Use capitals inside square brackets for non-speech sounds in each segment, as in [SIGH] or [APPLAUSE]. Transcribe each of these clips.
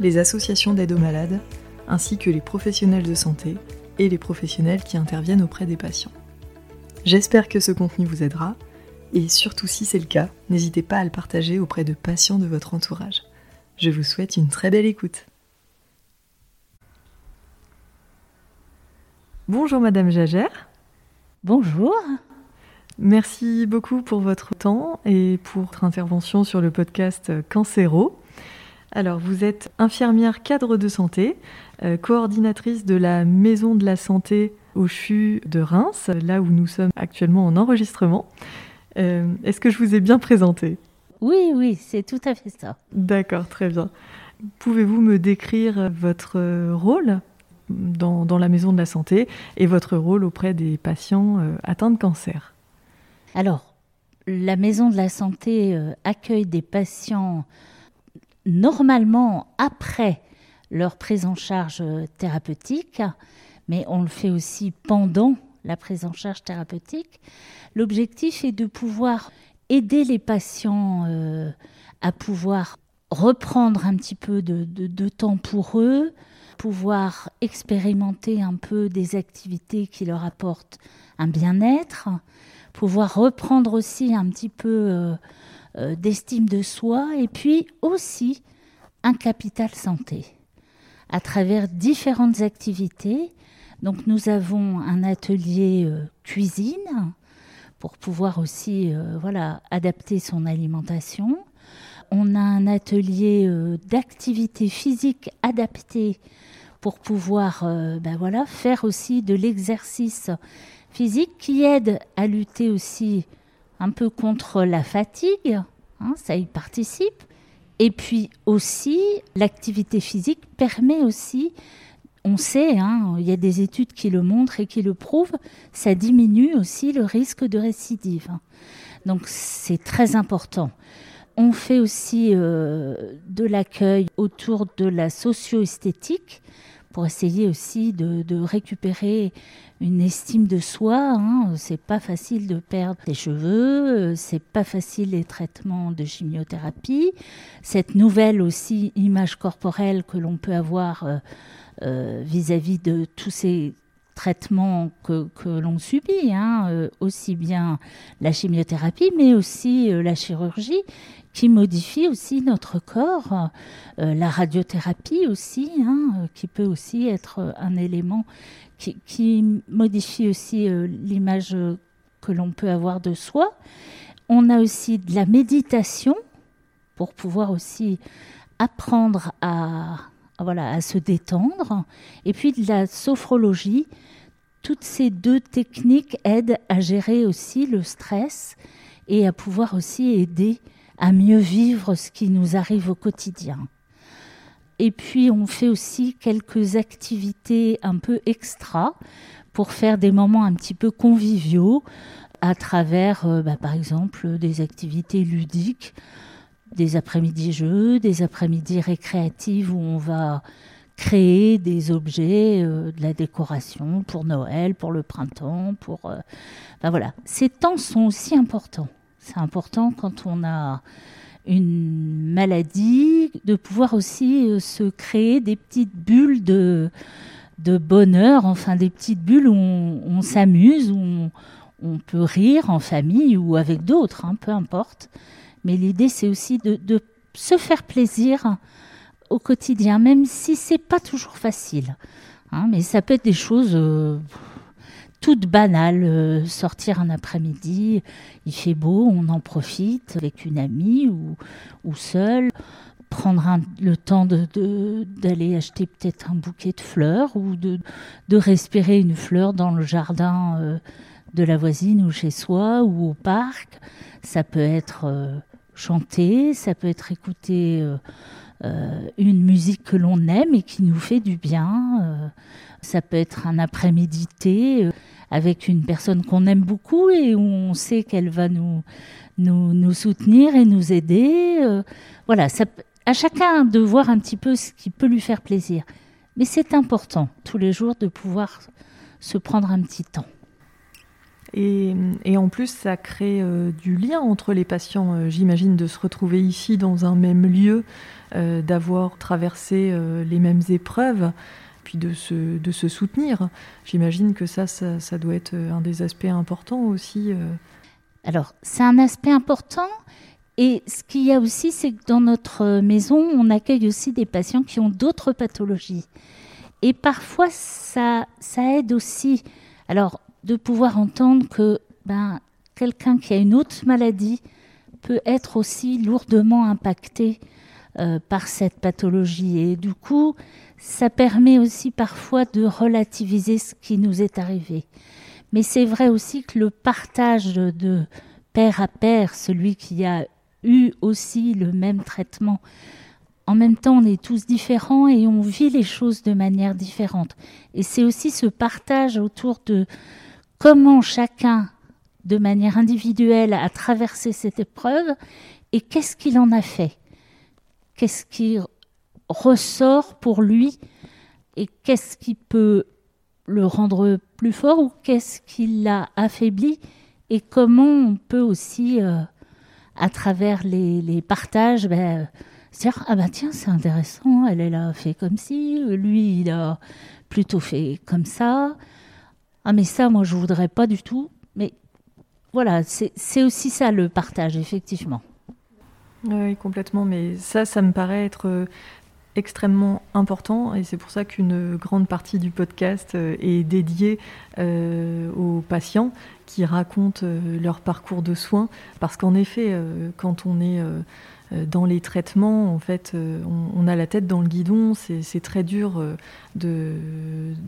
les associations d'aide aux malades, ainsi que les professionnels de santé et les professionnels qui interviennent auprès des patients. J'espère que ce contenu vous aidera, et surtout si c'est le cas, n'hésitez pas à le partager auprès de patients de votre entourage. Je vous souhaite une très belle écoute. Bonjour Madame Jagère. Bonjour. Merci beaucoup pour votre temps et pour votre intervention sur le podcast Cancéro. Alors, vous êtes infirmière cadre de santé, euh, coordinatrice de la Maison de la Santé au CHU de Reims, là où nous sommes actuellement en enregistrement. Euh, est-ce que je vous ai bien présenté Oui, oui, c'est tout à fait ça. D'accord, très bien. Pouvez-vous me décrire votre rôle dans, dans, la Maison de la Santé et votre rôle auprès des patients euh, atteints de cancer? Alors, la Maison de la Santé accueille des patients normalement après leur prise en charge thérapeutique, mais on le fait aussi pendant la prise en charge thérapeutique. L'objectif est de pouvoir aider les patients euh, à pouvoir reprendre un petit peu de, temps pour eux, pouvoir expérimenter un peu des activités qui leur apportent un bien-être, pouvoir reprendre aussi un petit peu euh, euh, d'estime de soi et puis aussi un capital santé à travers différentes activités. Donc nous avons un atelier euh, cuisine pour pouvoir aussi euh, voilà, adapter son alimentation. On a un atelier d'activité physique adaptée pour pouvoir ben voilà, faire aussi de l'exercice physique qui aide à lutter aussi un peu contre la fatigue, hein, ça y participe. Et puis aussi, l'activité physique permet aussi, on sait, hein, il y a des études qui le montrent et qui le prouvent, ça diminue aussi le risque de récidive. Donc c'est très important. On fait aussi euh, de l'accueil autour de la socio-esthétique pour essayer aussi de, récupérer une estime de soi. Hein. C'est pas facile de perdre ses cheveux, c'est pas facile les traitements de chimiothérapie. Cette nouvelle aussi image corporelle que l'on peut avoir euh, euh, vis-à-vis de tous ces traitements que, l'on subit, hein, euh, aussi bien la chimiothérapie, mais aussi la chirurgie qui modifie aussi notre corps, euh, la radiothérapie aussi, hein, qui peut aussi être un élément qui, modifie aussi euh, l'image que l'on peut avoir de soi. On a aussi de la méditation pour pouvoir aussi apprendre à, voilà, à se détendre, et puis de la sophrologie. Toutes ces deux techniques aident à gérer aussi le stress et à pouvoir aussi aider à mieux vivre ce qui nous arrive au quotidien. Et puis on fait aussi quelques activités un peu extra pour faire des moments un petit peu conviviaux à travers, euh, bah, par exemple, des activités ludiques, des après-midi jeux, des après-midi récréatives où on va créer des objets, euh, de la décoration pour Noël, pour le printemps, pour... Euh, bah, voilà. Ces temps sont aussi importants. C'est important quand on a une maladie de pouvoir aussi euh, se créer des petites bulles de, de bonheur, enfin des petites bulles où on, s'amuse, où on, peut rire en famille ou avec d'autres, hein, peu importe. Mais l'idée, c'est aussi de, se faire plaisir au quotidien, même si c'est pas toujours facile. Hein. mais ça peut être des choses. Euh, toute banale. Euh, sortir un après-midi, il fait beau, on en profite avec une amie ou, ou seul. Prendre le temps d'aller de, d'aller acheter peut-être un bouquet de fleurs ou de, de, respirer une fleur dans le jardin euh, de la voisine ou chez soi ou au parc. Ça peut être chanter, ça peut être écouter une musique que l'on aime et qui nous fait du bien. ça peut être un après-midi avec une personne qu'on aime beaucoup et où on sait qu'elle va nous, soutenir et nous aider. voilà, ça, à chacun de voir un petit peu ce qui peut lui faire plaisir. Mais c'est important tous les jours de pouvoir se prendre un petit temps. Et, en plus, ça crée euh, du lien entre les patients, euh, j'imagine, de se retrouver ici dans un même lieu, euh, d'avoir traversé les mêmes épreuves, puis de se, de se soutenir. J'imagine que ça, ça, ça, doit être un des aspects importants aussi. Alors, c'est un aspect important. Et ce qu'il y a aussi, c'est que dans notre maison, on accueille aussi des patients qui ont d'autres pathologies. Et parfois, ça, ça aide aussi. Alors, de pouvoir entendre que ben, quelqu'un qui a une autre maladie peut être aussi lourdement impacté euh, par cette pathologie. Et du coup, ça permet aussi parfois de relativiser ce qui nous est arrivé. Mais c'est vrai aussi que le partage de père à père, celui qui a eu aussi le même traitement, en même temps, on est tous différents et on vit les choses de manière différente. Et c'est aussi ce partage autour de comment chacun, de manière individuelle, a traversé cette épreuve et qu'est-ce qu'il en a fait? Qu'est-ce qui ressort pour lui et qu'est-ce qui peut le rendre plus fort ou qu'est-ce qui l'a affaibli et comment on peut aussi, euh, à travers les, partages, ben, dire ah ben tiens c'est intéressant elle a fait comme si lui il a plutôt fait comme ça ah mais ça moi je voudrais pas du tout. Mais voilà c'est aussi ça le partage effectivement. Oui complètement. Mais ça ça me paraît être euh, extrêmement important. Et c'est pour ça qu'une grande partie du podcast euh, est dédiée euh, aux patients qui racontent leur parcours de soins. Parce qu'en effet quand on est dans les traitements, en fait, euh, on, a la tête dans le guidon, c'est très dur euh,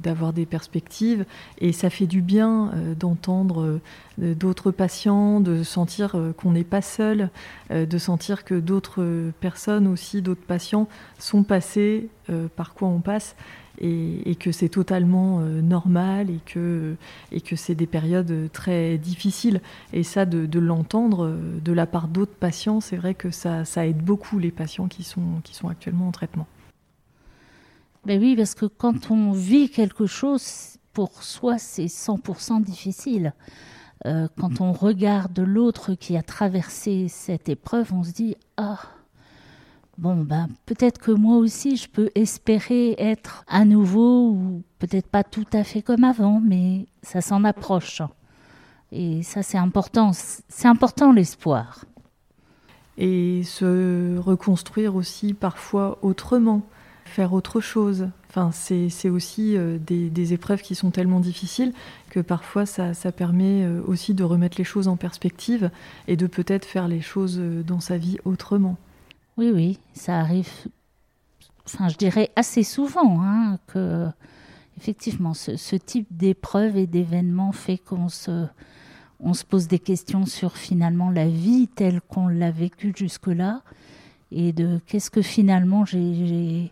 d'avoir des perspectives et ça fait du bien d'entendre d'autres patients, de sentir qu'on n'est pas seul, de sentir que d'autres personnes aussi, d'autres patients sont passés par quoi on passe et, que c'est totalement euh, normal et que, et que c'est des périodes très difficiles. Et ça, de, l'entendre euh, de la part d'autres patients, c'est vrai que ça, aide beaucoup les patients qui sont, qui sont actuellement en traitement. Ben oui, parce que quand on vit quelque chose, pour soi, c'est 100% difficile. Euh, quand on regarde l'autre qui a traversé cette épreuve, on se dit Ah, bon, ben, peut-être que moi aussi, je peux espérer être à nouveau, ou peut-être pas tout à fait comme avant, mais ça s'en approche. Et ça, c'est important. C'est important l'espoir. Et se reconstruire aussi parfois autrement, faire autre chose. Enfin, c'est aussi euh, des, épreuves qui sont tellement difficiles que parfois ça, ça, permet euh, aussi de remettre les choses en perspective et de peut-être faire les choses euh, dans sa vie autrement. Oui, oui, ça arrive, enfin, je dirais assez souvent, hein, que effectivement, ce, type d'épreuve et d'événement fait qu'on se, on se pose des questions sur finalement la vie telle qu'on l'a vécue jusque-là et de qu'est-ce que finalement j'ai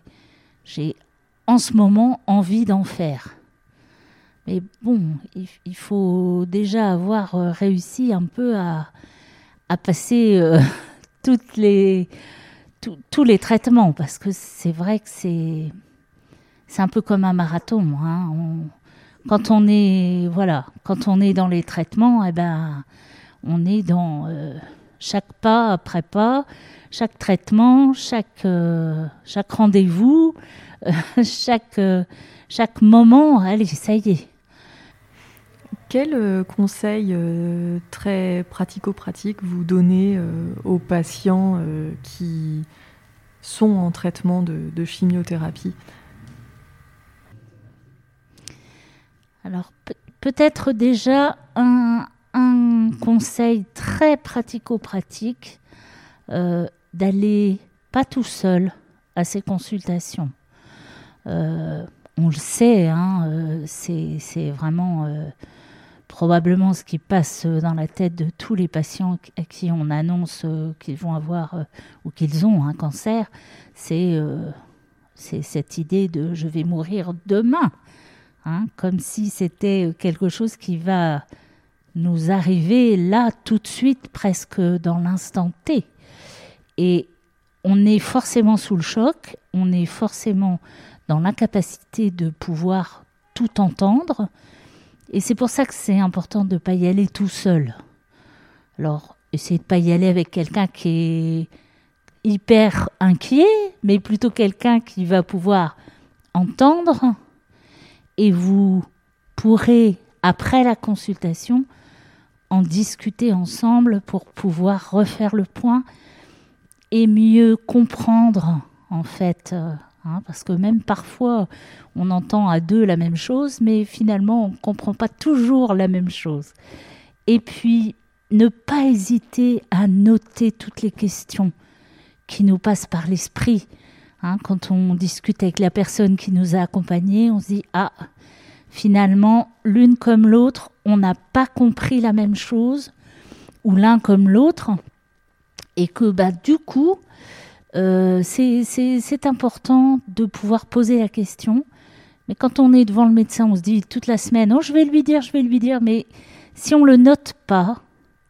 en ce moment envie d'en faire. Mais bon, il, faut déjà avoir euh, réussi un peu à, à passer euh, [LAUGHS] toutes les tous les traitements, parce que c'est vrai que c'est c'est un peu comme un marathon. Hein. quand on est voilà, quand on est dans les traitements, eh ben on est dans euh, chaque pas après pas, chaque traitement, chaque euh, chaque rendez-vous, [LAUGHS] chaque chaque moment. Allez, ça y est. Quel conseil très pratico-pratique vous donnez aux patients qui sont en traitement de, chimiothérapie? Alors peut-être déjà un, conseil très pratico-pratique euh, d'aller pas tout seul à ces consultations. Euh, on le sait, hein, euh, c'est vraiment probablement ce qui passe dans la tête de tous les patients à qui on annonce qu'ils vont avoir ou qu'ils ont un cancer, c'est cette idée de je vais mourir demain, hein, comme si c'était quelque chose qui va nous arriver là tout de suite, presque dans l'instant T. Et on est forcément sous le choc, on est forcément dans l'incapacité de pouvoir tout entendre. Et c'est pour ça que c'est important de ne pas y aller tout seul. Alors, essayez de ne pas y aller avec quelqu'un qui est hyper inquiet, mais plutôt quelqu'un qui va pouvoir entendre. Et vous pourrez, après la consultation, en discuter ensemble pour pouvoir refaire le point et mieux comprendre, en fait. Hein, parce que même parfois, on entend à deux la même chose, mais finalement, on ne comprend pas toujours la même chose. Et puis, ne pas hésiter à noter toutes les questions qui nous passent par l'esprit. Hein, quand on discute avec la personne qui nous a accompagnés, on se dit Ah, finalement, l'une comme l'autre, on n'a pas compris la même chose, ou l'un comme l'autre, et que bah, du coup, euh, c'est important de pouvoir poser la question. Mais quand on est devant le médecin, on se dit toute la semaine, oh, je vais lui dire, je vais lui dire, mais si on le note pas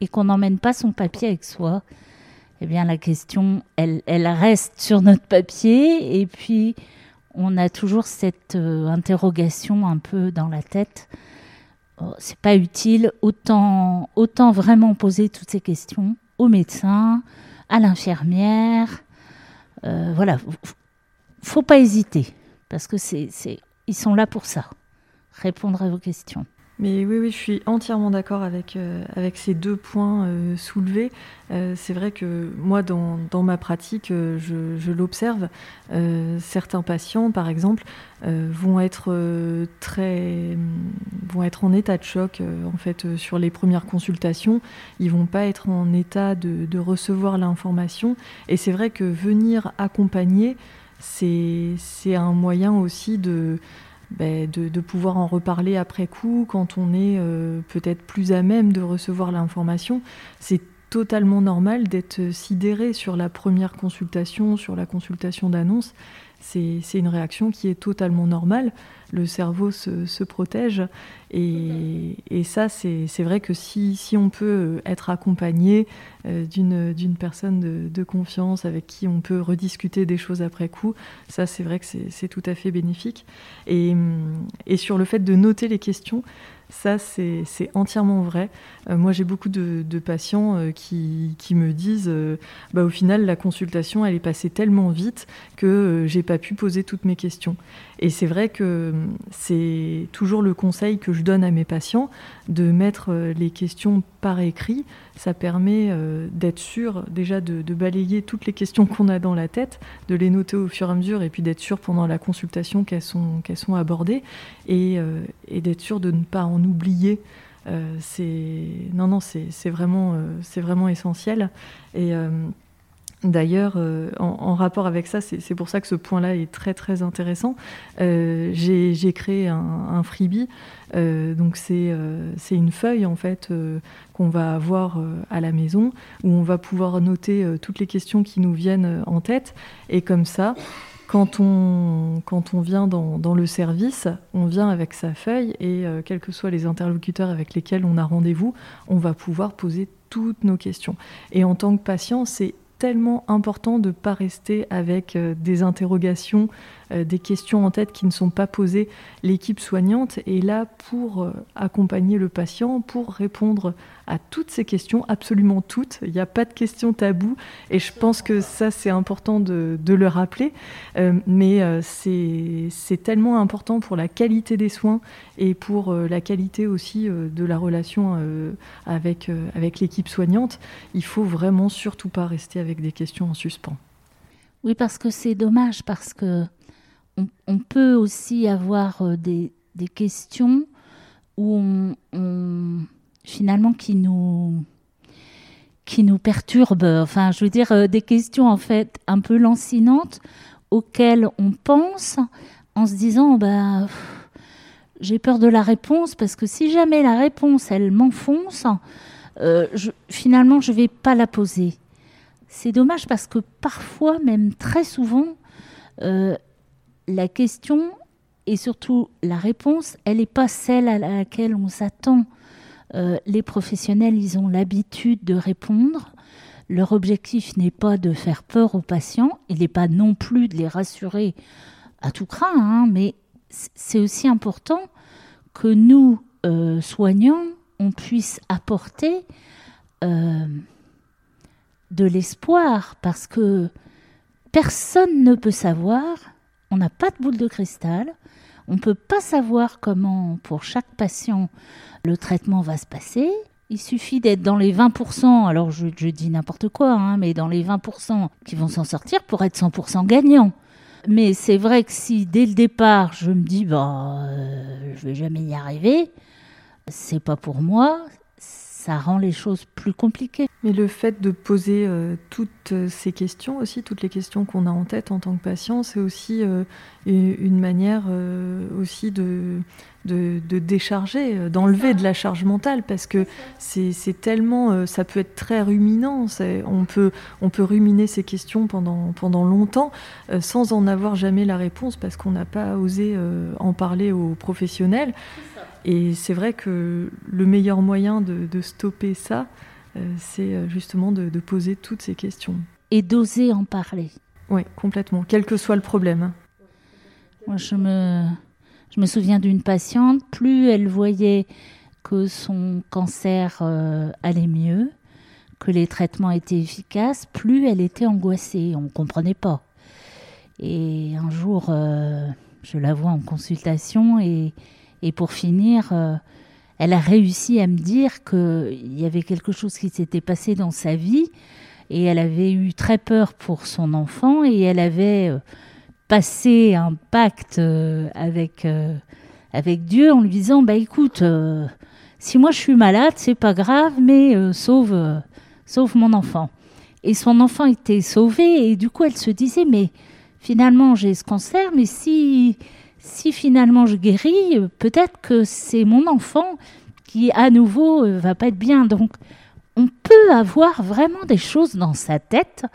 et qu'on n'emmène pas son papier avec soi, eh bien la question, elle, elle reste sur notre papier et puis on a toujours cette euh, interrogation un peu dans la tête. Oh, c'est pas utile, autant, autant vraiment poser toutes ces questions au médecin, à l'infirmière. Euh, voilà, faut pas hésiter parce que c'est, ils sont là pour ça, répondre à vos questions. Mais oui, oui, je suis entièrement d'accord avec, euh, avec ces deux points euh, soulevés. Euh, c'est vrai que moi, dans, dans ma pratique, je, l'observe. certains patients, par exemple, vont être très, vont être en état de choc en fait sur les premières consultations. Ils vont pas être en état de, de recevoir l'information. Et c'est vrai que venir accompagner, c'est un moyen aussi de ben, de, pouvoir en reparler après coup quand on est euh, peut-être plus à même de recevoir l'information. C'est totalement normal d'être sidéré sur la première consultation, sur la consultation d'annonce. C'est une réaction qui est totalement normale le cerveau se, protège. Et, ça, c'est vrai que si, on peut être accompagné euh, d'une personne de, confiance avec qui on peut rediscuter des choses après coup, ça, c'est vrai que c'est tout à fait bénéfique. Et sur le fait de noter les questions, ça, c'est entièrement vrai. Euh, moi, j'ai beaucoup de, patients euh, qui, me disent euh, bah, au final, la consultation, elle est passée tellement vite que j'ai pas pu poser toutes mes questions. Et c'est vrai que c'est toujours le conseil que je donne à mes patients de mettre les questions par écrit. Ça permet d'être sûr déjà de, balayer toutes les questions qu'on a dans la tête, de les noter au fur et à mesure et puis d'être sûr pendant la consultation qu'elles sont, sont abordées et, et d'être sûr de ne pas en oublier. Euh, non non c'est vraiment euh, c'est vraiment essentiel euh, D'ailleurs, en, rapport avec ça, c'est pour ça que ce point-là est très très intéressant. J'ai créé un, freebie, donc c'est une feuille en fait qu'on va avoir à la maison où on va pouvoir noter toutes les questions qui nous viennent en tête et comme ça, quand on, quand on vient dans, le service, on vient avec sa feuille et euh, quels que soient les interlocuteurs avec lesquels on a rendez-vous, on va pouvoir poser toutes nos questions. Et en tant que patient, c'est tellement important de ne pas rester avec euh, des interrogations, des questions en tête qui ne sont pas posées. L'équipe soignante est là pour euh, accompagner le patient, pour répondre à toutes ces questions, absolument toutes. Il n'y a pas de questions taboues et je pense que ça c'est important de, le rappeler. mais c'est tellement important pour la qualité des soins et pour la qualité aussi de la relation avec, avec l'équipe soignante. Il faut vraiment surtout pas rester avec des questions en suspens. Oui, parce que c'est dommage, parce que on, peut aussi avoir euh, des, questions où finalement qui nous qui nous perturbent. Enfin, je veux dire euh, des questions en fait un peu lancinantes auxquelles on pense en se disant bah j'ai peur de la réponse parce que si jamais la réponse, elle m'enfonce, euh, finalement, je vais pas la poser. C'est dommage parce que parfois, même très souvent, euh, la question et surtout la réponse, elle n'est pas celle à laquelle on s'attend. Euh, les professionnels, ils ont l'habitude de répondre. Leur objectif n'est pas de faire peur aux patients, il n'est pas non plus de les rassurer à tout craint, hein, mais c'est aussi important que nous, euh, soignants, on puisse apporter de l'espoir, parce que personne ne peut savoir, on n'a pas de boule de cristal, on ne peut pas savoir comment, pour chaque patient, le traitement va se passer. Il suffit d'être dans les 20%, alors je, dis n'importe quoi, hein, mais dans les 20% qui vont s'en sortir pour être 100% gagnant. Mais c'est vrai que si dès le départ je me dis bah euh, je vais jamais y arriver, c'est pas pour moi, ça rend les choses plus compliquées. Mais le fait de poser euh, toutes ces questions aussi, toutes les questions qu'on a en tête en tant que patient, c'est aussi euh, une manière euh, aussi de, de, décharger, d'enlever de la charge mentale, parce que c'est tellement, ça peut être très ruminant. On peut, on peut ruminer ces questions pendant, pendant longtemps sans en avoir jamais la réponse, parce qu'on n'a pas osé en parler aux professionnels. Et c'est vrai que le meilleur moyen de, stopper ça, euh, c'est euh, justement de, poser toutes ces questions. Et d'oser en parler. Oui, complètement, quel que soit le problème. Moi, je me, je me souviens d'une patiente, plus elle voyait que son cancer euh, allait mieux, que les traitements étaient efficaces, plus elle était angoissée. On ne comprenait pas. Et un jour, je la vois en consultation et et pour finir, euh, elle a réussi à me dire qu'il y avait quelque chose qui s'était passé dans sa vie et elle avait eu très peur pour son enfant et elle avait euh, passé un pacte euh, avec, avec Dieu en lui disant bah écoute si moi je suis malade c'est pas grave mais sauve sauve mon enfant. Et son enfant était sauvé et du coup elle se disait mais finalement j'ai ce cancer mais si si finalement je guéris, euh, peut-être que c'est mon enfant qui à nouveau euh, va pas être bien. Donc on peut avoir vraiment des choses dans sa tête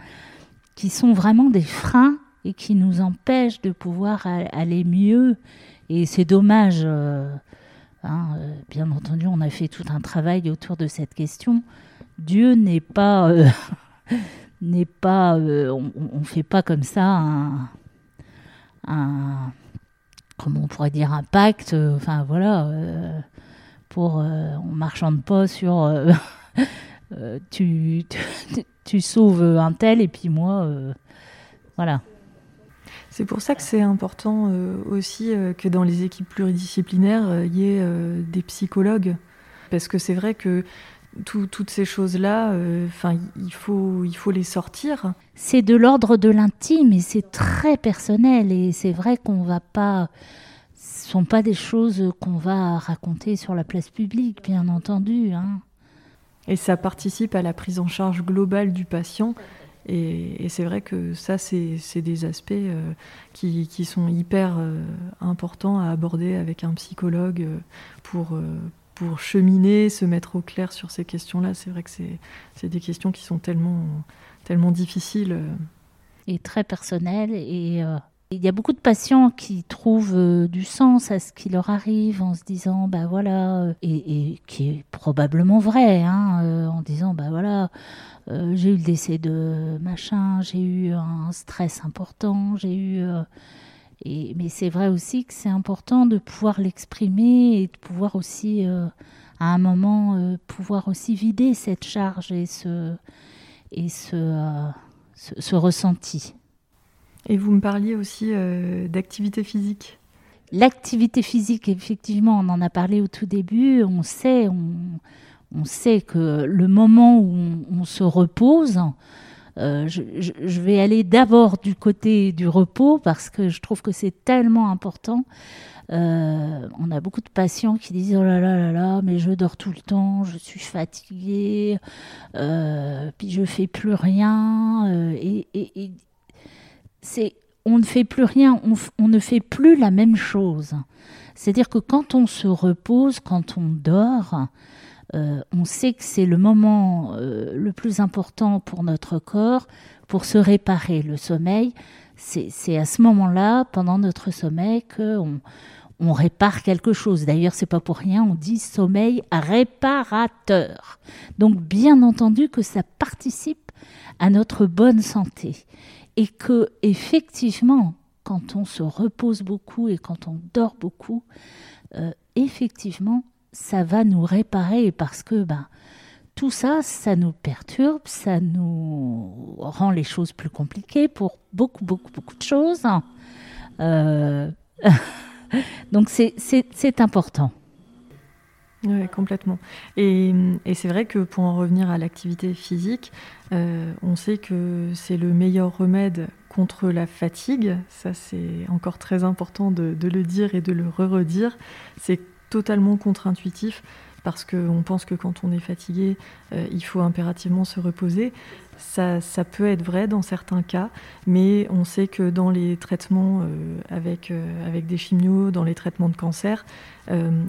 qui sont vraiment des freins et qui nous empêchent de pouvoir aller mieux. Et c'est dommage. Euh, hein, bien entendu, on a fait tout un travail autour de cette question. Dieu n'est pas, [LAUGHS] n'est pas, on, ne fait pas comme ça un, un comment on pourrait dire, un pacte, euh, enfin voilà, euh, pour, euh, on marchande pas sur [LAUGHS] tu, tu, sauves un tel et puis moi, voilà. C'est pour ça que c'est important aussi que dans les équipes pluridisciplinaires, il y ait des psychologues. Parce que c'est vrai que toutes ces choses-là, euh, enfin, il, faut, il faut les sortir. C'est de l'ordre de l'intime et c'est très personnel. Et c'est vrai qu'on va pas. Ce sont pas des choses qu'on va raconter sur la place publique, bien entendu. Hein. Et ça participe à la prise en charge globale du patient. Et, c'est vrai que ça, c'est des aspects euh, qui, qui, sont hyper euh, importants à aborder avec un psychologue pour, pour cheminer, se mettre au clair sur ces questions-là. C'est vrai que c'est des questions qui sont tellement, tellement difficiles. Euh. Et très personnelles. Et euh, il y a beaucoup de patients qui trouvent euh, du sens à ce qui leur arrive en se disant, bah voilà, et, qui est probablement vrai, hein, en disant, bah voilà, j'ai eu le décès de machin, j'ai eu un stress important, j'ai eu mais c'est vrai aussi que c'est important de pouvoir l'exprimer et de pouvoir aussi, euh, à un moment, euh, pouvoir aussi vider cette charge et ce, et ce, euh, ce, ressenti. Et vous me parliez aussi d'activité physique. L'activité physique, effectivement, on en a parlé au tout début. On sait, on, on sait que le moment où on se repose, euh, je, vais aller d'abord du côté du repos parce que je trouve que c'est tellement important. Euh, on a beaucoup de patients qui disent oh là là là là, mais je dors tout le temps, je suis fatiguée, euh, puis je fais plus rien. et, c'est on ne fait plus rien, on, ne fait plus la même chose. C'est-à-dire que quand on se repose, quand on dort, euh, on sait que c'est le moment euh, le plus important pour notre corps pour se réparer. Le sommeil, c'est à ce moment-là, pendant notre sommeil, qu'on on répare quelque chose. D'ailleurs, c'est pas pour rien, on dit sommeil réparateur. Donc, bien entendu que ça participe à notre bonne santé et que effectivement, quand on se repose beaucoup et quand on dort beaucoup, euh, effectivement, ça va nous réparer parce que ben, tout ça, ça nous perturbe, ça nous rend les choses plus compliquées pour beaucoup, beaucoup, beaucoup de choses. Euh, [LAUGHS] Donc c'est important. Oui, complètement. Et, c'est vrai que pour en revenir à l'activité physique, euh, on sait que c'est le meilleur remède contre la fatigue. Ça, c'est encore très important de, le dire et de le re-redire. C'est totalement contre-intuitif parce qu'on pense que quand on est fatigué, euh, il faut impérativement se reposer. Ça, peut être vrai dans certains cas, mais on sait que dans les traitements euh, avec, euh, avec des chimios, dans les traitements de cancer,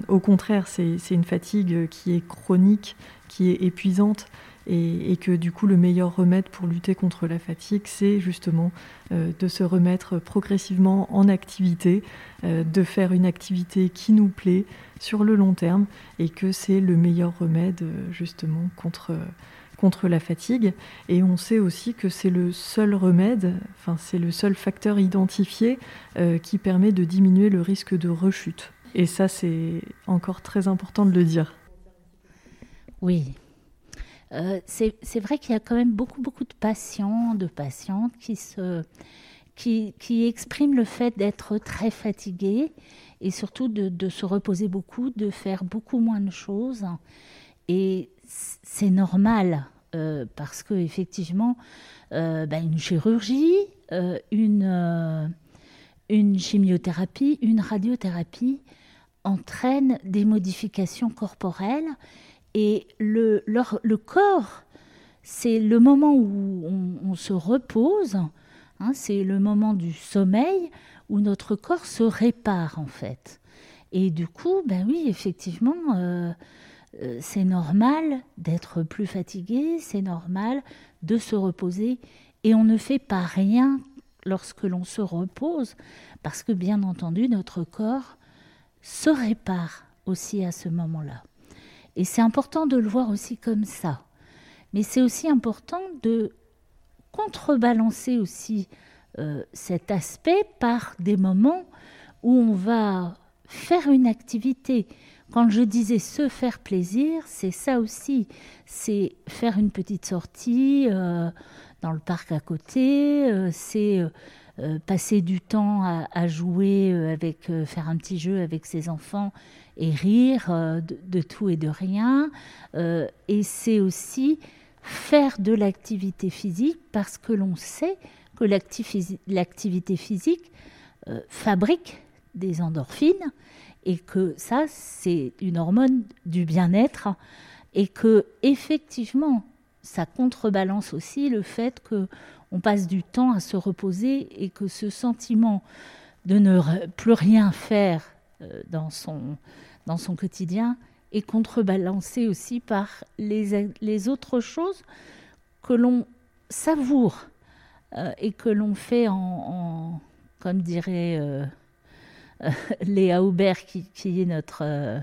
au contraire, c'est une fatigue qui est chronique, qui est épuisante. Et, que du coup le meilleur remède pour lutter contre la fatigue, c'est justement de se remettre progressivement en activité, de faire une activité qui nous plaît, sur le long terme et que c'est le meilleur remède euh, justement contre, contre la fatigue. Et on sait aussi que c'est le seul remède, enfin c'est le seul facteur identifié euh, qui permet de diminuer le risque de rechute. Et ça, c'est encore très important de le dire. Oui. Euh, c'est vrai qu'il y a quand même beaucoup, beaucoup de patients, de patientes qui, qui, expriment le fait d'être très fatigués et surtout de, se reposer beaucoup, de faire beaucoup moins de choses. Et c'est normal euh, parce que effectivement, euh, bah, une chirurgie, une chimiothérapie, une radiothérapie entraînent des modifications corporelles et le, corps, c'est le moment où on, se repose, hein, c'est le moment du sommeil où notre corps se répare en fait. Et du coup, ben oui, effectivement, euh, euh, c'est normal d'être plus fatigué, c'est normal de se reposer, et on ne fait pas rien lorsque l'on se repose, parce que bien entendu, notre corps se répare aussi à ce moment-là. Et c'est important de le voir aussi comme ça. Mais c'est aussi important de contrebalancer aussi euh, cet aspect par des moments où on va faire une activité. Quand je disais se faire plaisir, c'est ça aussi. C'est faire une petite sortie euh, dans le parc à côté, euh, c'est passer du temps à, jouer avec, faire un petit jeu avec ses enfants et rire de, de, tout et de rien. et c'est aussi faire de l'activité physique parce que l'on sait que l'activité physique euh, fabrique des endorphines et que ça, c'est une hormone du bien-être et que effectivement, ça contrebalance aussi le fait que on passe du temps à se reposer et que ce sentiment de ne plus rien faire euh, dans son, quotidien est contrebalancé aussi par les, les autres choses que l'on savoure euh, et que l'on fait en, comme dirait euh, [LAUGHS] Léa Aubert, qui, est notre,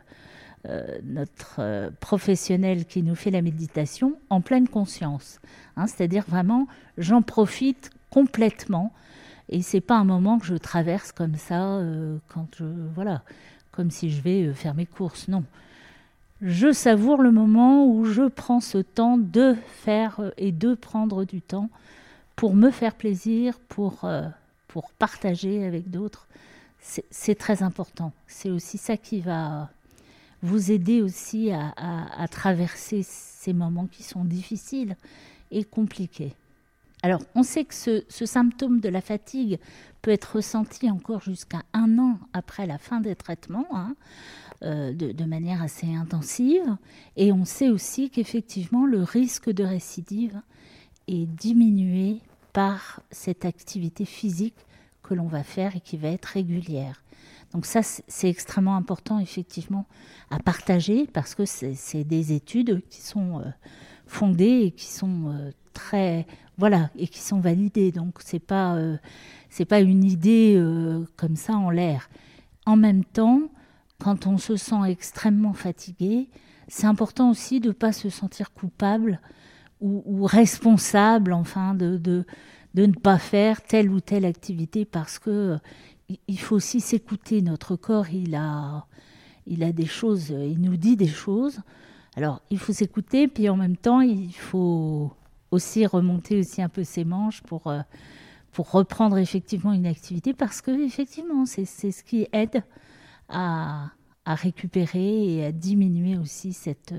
euh, notre professionnel qui nous fait la méditation, en pleine conscience. Hein, c'est-à-dire vraiment, j'en profite complètement. Et c'est pas un moment que je traverse comme ça, quand je, voilà, comme si je vais faire mes courses. Non, je savoure le moment où je prends ce temps de faire et de prendre du temps pour me faire plaisir, pour, euh, pour partager avec d'autres. C'est très important. C'est aussi ça qui va vous aider aussi à, traverser ces moments qui sont difficiles et compliqués. Alors, on sait que ce, symptôme de la fatigue peut être ressenti encore jusqu'à un an après la fin des traitements, hein, euh, de, manière assez intensive. Et on sait aussi qu'effectivement, le risque de récidive est diminué par cette activité physique que l'on va faire et qui va être régulière. Donc ça, c'est extrêmement important effectivement à partager parce que c'est des études qui sont euh, fondées et qui sont euh, très voilà et qui sont validées. Donc c'est pas euh, pas une idée comme ça en l'air. En même temps, quand on se sent extrêmement fatigué, c'est important aussi de ne pas se sentir coupable ou, responsable, enfin, de, de, ne pas faire telle ou telle activité parce que il faut aussi s'écouter. Notre corps, il a, des choses, il nous dit des choses. Alors, il faut s'écouter, puis en même temps, il faut aussi remonter aussi un peu ses manches pour, euh, reprendre effectivement une activité, parce que effectivement, c'est ce qui aide à, récupérer et à diminuer aussi cette,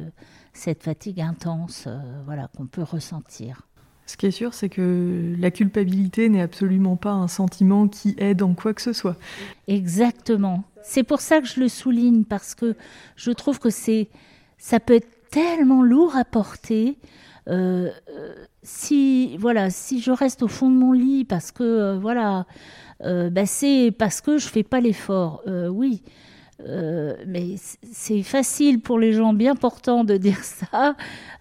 cette fatigue intense euh, voilà, qu'on peut ressentir. Ce qui est sûr, c'est que la culpabilité n'est absolument pas un sentiment qui aide en quoi que ce soit. Exactement. C'est pour ça que je le souligne parce que je trouve que c'est ça peut être tellement lourd à porter. Euh, euh, si voilà, si je reste au fond de mon lit parce que euh, voilà, bah, c'est parce que je fais pas l'effort. oui, euh, mais c'est facile pour les gens bien portants de dire ça.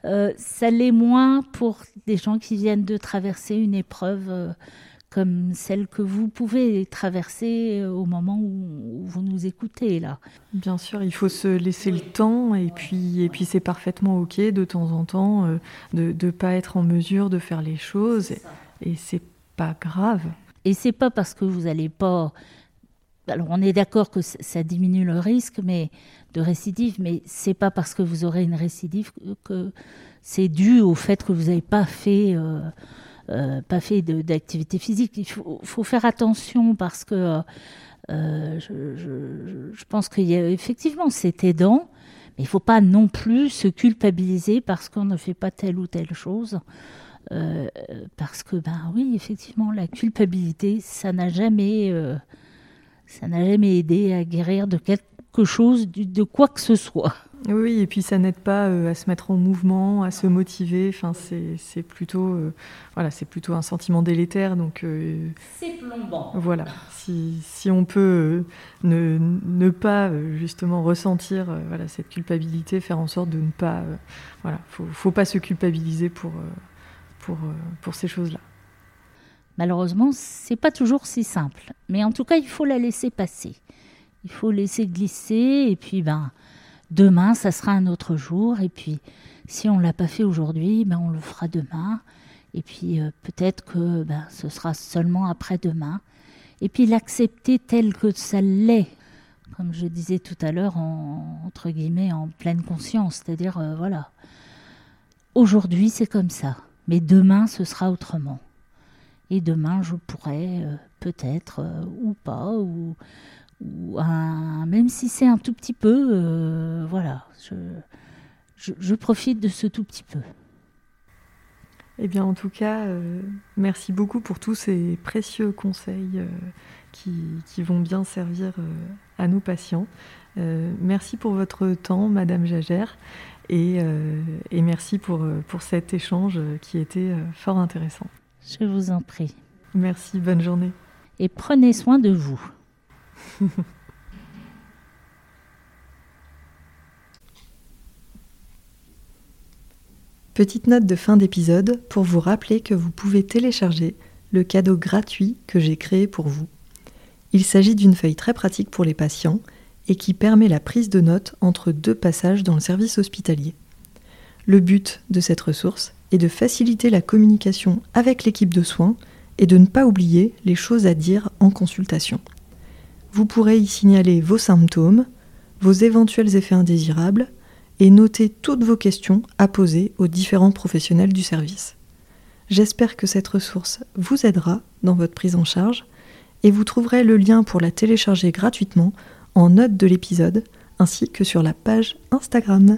Euh, ça l'est moins pour des gens qui viennent de traverser une épreuve euh, comme celle que vous pouvez traverser au moment où, vous nous écoutez là. Bien sûr, il faut se laisser le temps et puis et puis c'est parfaitement ok de temps en temps de ne pas être en mesure de faire les choses et, et c'est pas grave. Et c'est pas parce que vous n'allez pas alors on est d'accord que ça diminue le risque mais de récidive, mais c'est pas parce que vous aurez une récidive que, c'est dû au fait que vous n'avez pas fait, euh, euh, pas fait d'activité physique. Il faut, faire attention parce que euh, je, pense qu'il y a effectivement c'est aidant, mais il faut pas non plus se culpabiliser parce qu'on ne fait pas telle ou telle chose. parce que ben oui effectivement la culpabilité ça n'a jamais ça n'a jamais aidé à guérir de quelque chose, de quoi que ce soit. Oui, et puis ça n'aide pas euh, à se mettre en mouvement, à se motiver. Enfin, c'est plutôt, euh, voilà, c'est plutôt un sentiment délétère. Donc, euh, c'est plombant. Voilà, si, si on peut ne, ne, pas justement ressentir voilà cette culpabilité, faire en sorte de ne pas, voilà, faut, faut pas se culpabiliser pour pour pour ces choses-là. Malheureusement, c'est pas toujours si simple. Mais en tout cas, il faut la laisser passer. Il faut laisser glisser et puis ben demain, ça sera un autre jour et puis si on l'a pas fait aujourd'hui, ben on le fera demain et puis euh, peut-être que ben, ce sera seulement après-demain et puis l'accepter tel que ça l'est. Comme je disais tout à l'heure, entre guillemets, en pleine conscience, c'est-à-dire, euh, voilà, aujourd'hui c'est comme ça, mais demain ce sera autrement. Et demain, je pourrais euh, peut-être euh, ou pas, ou, même si c'est un tout petit peu, euh, voilà, je, profite de ce tout petit peu. Eh bien, en tout cas, merci beaucoup pour tous ces précieux conseils qui, vont bien servir à nos patients. merci pour votre temps, Madame Jagère, et, merci pour, pour cet échange qui était fort intéressant. Je vous en prie. Merci, bonne journée. Et prenez soin de vous. [LAUGHS] Petite note de fin d'épisode pour vous rappeler que vous pouvez télécharger le cadeau gratuit que j'ai créé pour vous. Il s'agit d'une feuille très pratique pour les patients et qui permet la prise de notes entre deux passages dans le service hospitalier. Le but de cette ressource est de faciliter la communication avec l'équipe de soins et de ne pas oublier les choses à dire en consultation. Vous pourrez y signaler vos symptômes, vos éventuels effets indésirables et noter toutes vos questions à poser aux différents professionnels du service. J'espère que cette ressource vous aidera dans votre prise en charge et vous trouverez le lien pour la télécharger gratuitement en note de l'épisode ainsi que sur la page Instagram.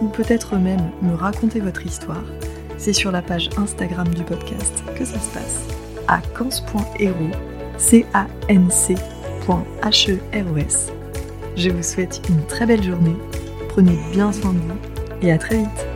ou peut-être même me raconter votre histoire, c'est sur la page Instagram du podcast que ça se passe, à cans.hero, C-A-N-C.heros. Je vous souhaite une très belle journée, prenez bien soin de vous et à très vite